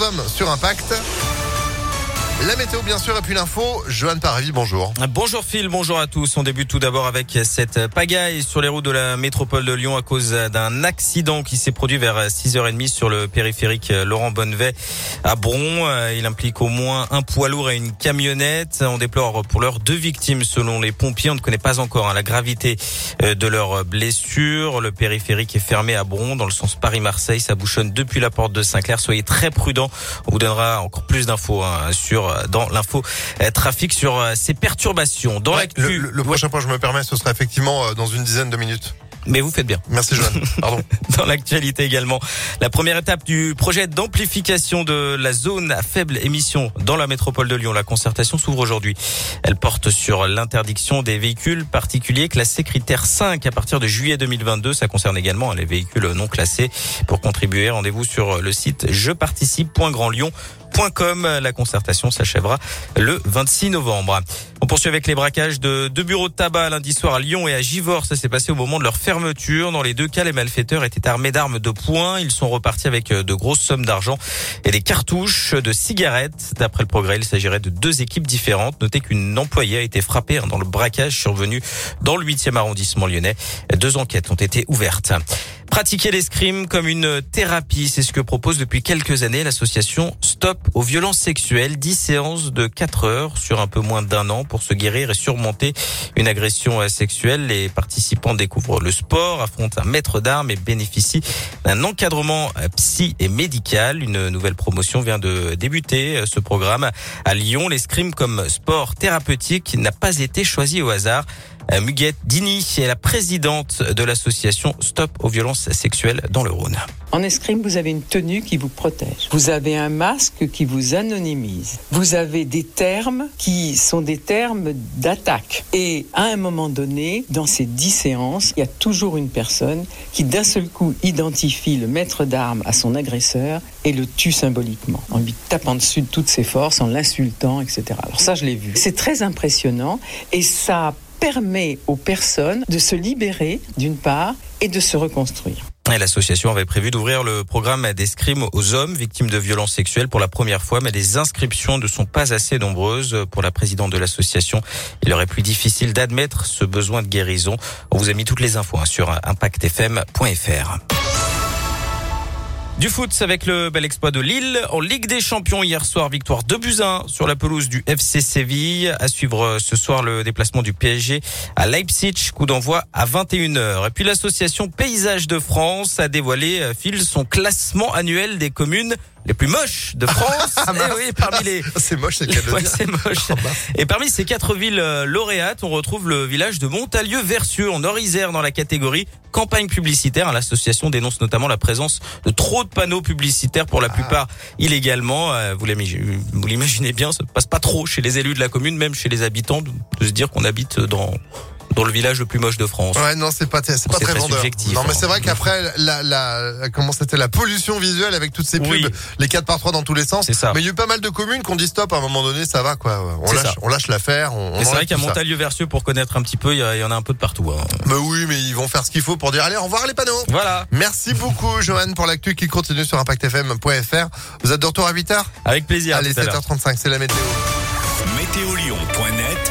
hommes sur Impact. La météo bien sûr et puis l'info, Johan Paravi, bonjour. Bonjour Phil, bonjour à tous. On débute tout d'abord avec cette pagaille sur les routes de la métropole de Lyon à cause d'un accident qui s'est produit vers 6h30 sur le périphérique Laurent Bonnevet à Bron. Il implique au moins un poids lourd et une camionnette. On déplore pour l'heure deux victimes selon les pompiers. On ne connaît pas encore hein, la gravité euh, de leurs blessures. Le périphérique est fermé à Bron dans le sens Paris-Marseille. Ça bouchonne depuis la porte de Saint-Clair. Soyez très prudents. On vous donnera encore plus d'infos hein, sur dans l'info euh, trafic sur euh, ces perturbations. Dans le, le, prochain point, je me permets, ce sera effectivement euh, dans une dizaine de minutes. Mais vous faites bien. Merci Joanne. Pardon. Dans l'actualité également, la première étape du projet d'amplification de la zone à faible émission dans la métropole de Lyon. La concertation s'ouvre aujourd'hui. Elle porte sur l'interdiction des véhicules particuliers classés critère 5 à partir de juillet 2022. Ça concerne également les véhicules non classés. Pour contribuer, rendez-vous sur le site jeparticipe.grandlyon la concertation s'achèvera le 26 novembre. Poursuit avec les braquages de deux bureaux de tabac lundi soir à Lyon et à Givors. Ça s'est passé au moment de leur fermeture. Dans les deux cas, les malfaiteurs étaient armés d'armes de poing. Ils sont repartis avec euh, de grosses sommes d'argent et des cartouches de cigarettes. D'après le progrès, il s'agirait de deux équipes différentes. Notez qu'une employée a été frappée hein, dans le braquage survenu dans le 8e arrondissement lyonnais. Deux enquêtes ont été ouvertes. Pratiquer l'escrime comme une thérapie, c'est ce que propose depuis quelques années l'association Stop aux violences sexuelles. 10 séances de 4 heures sur un peu moins d'un an pour se guérir et surmonter une agression sexuelle. Les participants découvrent le sport, affrontent un maître d'armes et bénéficient d'un encadrement psy et médical. Une nouvelle promotion vient de débuter. Ce programme à Lyon, l'escrime comme sport thérapeutique n'a pas été choisi au hasard. Euh, Muguette Dini est la présidente de l'association Stop aux violences sexuelles dans le Rhône. En escrime, vous avez une tenue qui vous protège. Vous avez un masque qui vous anonymise. Vous avez des termes qui sont des termes d'attaque. Et à un moment donné, dans ces dix séances, il y a toujours une personne qui d'un seul coup identifie le maître d'armes à son agresseur et le tue symboliquement, en lui tapant dessus de toutes ses forces, en l'insultant, etc. Alors ça, je l'ai vu. C'est très impressionnant et ça permet aux personnes de se libérer d'une part et de se reconstruire. L'association avait prévu d'ouvrir le programme d'escrime aux hommes victimes de violences sexuelles pour la première fois, mais les inscriptions ne sont pas assez nombreuses. Pour la présidente de l'association, il aurait plus difficile d'admettre ce besoin de guérison. On vous a mis toutes les infos hein, sur impactfm.fr. Du foot avec le bel exploit de Lille. En Ligue des Champions hier soir victoire de buts sur la pelouse du FC Séville. À suivre ce soir le déplacement du PSG à Leipzig. Coup d'envoi à 21h et puis l'association Paysage de France a dévoilé euh, Phil son classement annuel des communes les plus moches de France. Ah, et oui, parmi les c'est moche, c'est ouais, c'est moche. Oh, et parmi ces quatre villes euh, lauréates, on retrouve le village de Montalieu-Versieux en Orisère dans la catégorie campagne publicitaire. L'association dénonce notamment la présence de trop de panneaux publicitaires pour la ah. plupart illégalement. Euh, vous l'imaginez bien, ça ne passe pas trop chez les élus de la commune, même chez les habitants, de se dire qu'on habite dans dans le village le plus moche de France. Ouais, non, c'est pas, c'est pas très, vendeur. Non, mais c'est vrai qu'après, la, la, comment c'était la pollution visuelle avec toutes ces pubs, les 4 par 3 dans tous les sens. C'est ça. Mais il y a eu pas mal de communes qui ont dit stop à un moment donné, ça va, quoi. On lâche, on lâche l'affaire. C'est vrai qu'à Montalieu-Versieux, pour connaître un petit peu, il y, en a un peu de partout. Hein. Mais oui, mais ils vont faire ce qu'il faut pour dire, allez, au revoir les panneaux. Voilà. Merci beaucoup, Johan, pour l'actu qui continue sur impactfm.fr. Vous êtes de retour à 8h? Avec plaisir. Allez, 7h35, c'est la météo. Météolion.net